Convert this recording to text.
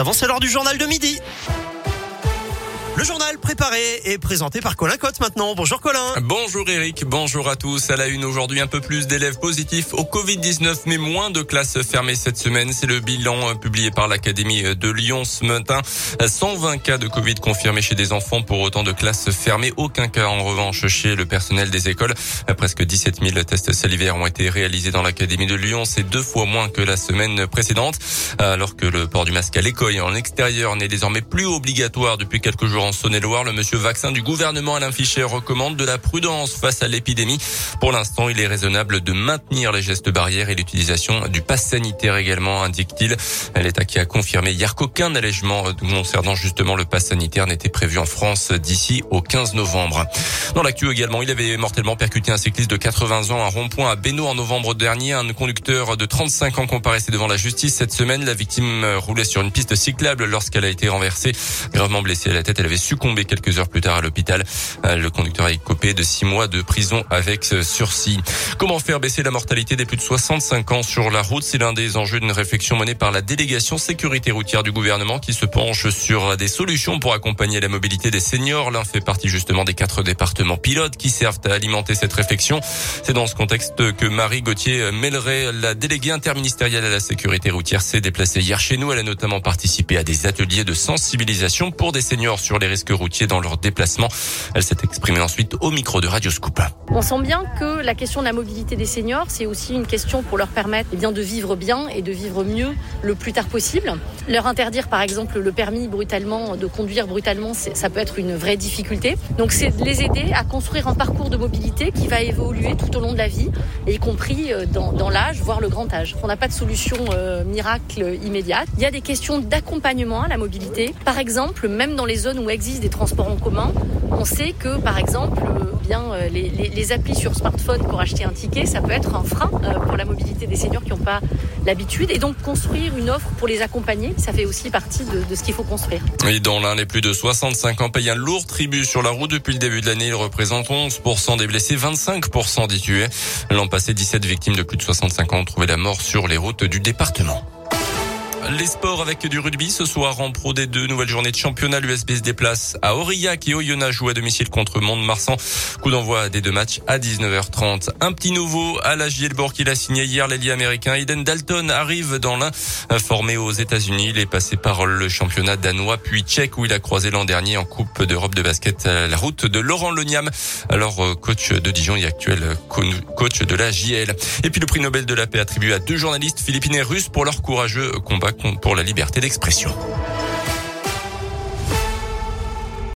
Avant, c'est l'heure du journal de midi. Le journal préparé et présenté par Colin Cotte maintenant. Bonjour Colin. Bonjour Eric, bonjour à tous. À la une aujourd'hui, un peu plus d'élèves positifs au Covid-19, mais moins de classes fermées cette semaine. C'est le bilan euh, publié par l'Académie de Lyon ce matin. 120 cas de Covid confirmés chez des enfants pour autant de classes fermées. Aucun cas en revanche chez le personnel des écoles. Presque 17 000 tests salivaires ont été réalisés dans l'Académie de Lyon. C'est deux fois moins que la semaine précédente. Alors que le port du masque à l'école et en extérieur n'est désormais plus obligatoire depuis quelques jours en Saône-et-Loire, le monsieur vaccin du gouvernement Alain Fischer recommande de la prudence face à l'épidémie. Pour l'instant, il est raisonnable de maintenir les gestes barrières et l'utilisation du pass sanitaire également, indique-t-il. L'État qui a confirmé hier qu'aucun allègement concernant justement le pass sanitaire n'était prévu en France d'ici au 15 novembre. Dans l'actu également, il avait mortellement percuté un cycliste de 80 ans à rond-point à Beno en novembre dernier. Un conducteur de 35 ans comparaissait devant la justice cette semaine. La victime roulait sur une piste cyclable lorsqu'elle a été renversée. Gravement blessée à la tête, elle avait succombé quelques heures plus tard à l'hôpital. Euh, le conducteur a écopé de six mois de prison avec sursis. Comment faire baisser la mortalité des plus de 65 ans sur la route? C'est l'un des enjeux d'une réflexion menée par la délégation sécurité routière du gouvernement qui se penche sur des solutions pour accompagner la mobilité des seniors. L'un fait partie justement des quatre départements pilotes qui servent à alimenter cette réflexion. C'est dans ce contexte que Marie Gauthier Melleret, la déléguée interministérielle à la sécurité routière, s'est déplacée hier chez nous. Elle a notamment participé à des ateliers de sensibilisation pour des seniors sur les risques routiers dans leur déplacement. Elle s'est exprimée ensuite au micro de Radio Scoop. On sent bien que la question de la mobilité des seniors, c'est aussi une question pour leur permettre eh bien, de vivre bien et de vivre mieux le plus tard possible. Leur interdire par exemple le permis brutalement, de conduire brutalement, ça peut être une vraie difficulté. Donc c'est de les aider à construire un parcours de mobilité qui va évoluer tout au long de la vie, y compris euh, dans, dans l'âge, voire le grand âge. On n'a pas de solution euh, miracle immédiate. Il y a des questions d'accompagnement à la mobilité. Par exemple, même dans les zones où existe des transports en commun, on sait que, par exemple, euh, bien euh, les, applis sur smartphone pour acheter un ticket, ça peut être un frein euh, pour la mobilité des seniors qui n'ont pas l'habitude. Et donc, construire une offre pour les accompagner, ça fait aussi partie de, de ce qu'il faut construire. Et dans l'un, les plus de 65 ans payent un lourd tribut sur la route depuis le début de l'année. Il représente 11% des blessés, 25% des tués. L'an passé, 17 victimes de plus de 65 ans ont trouvé la mort sur les routes du département. Les sports avec du rugby ce soir en Pro D2, nouvelle journée de championnat. L'USB se déplace à Aurillac et Oyonnax joue à domicile contre Mont-de-Marsan. Coup d'envoi des deux matchs à 19h30. Un petit nouveau à la Gielborg qu'il a signé hier l'ailier américain. Eden Dalton arrive dans l'un, formé aux États-Unis. Il est passé par le championnat danois puis tchèque où il a croisé l'an dernier en Coupe d'Europe de basket la route de Laurent Leniam. Alors euh, coach de Dijon et actuel coach de la JL. Et puis le prix Nobel de la paix attribué à deux journalistes philippines et russes pour leur courageux combat pour la liberté d'expression.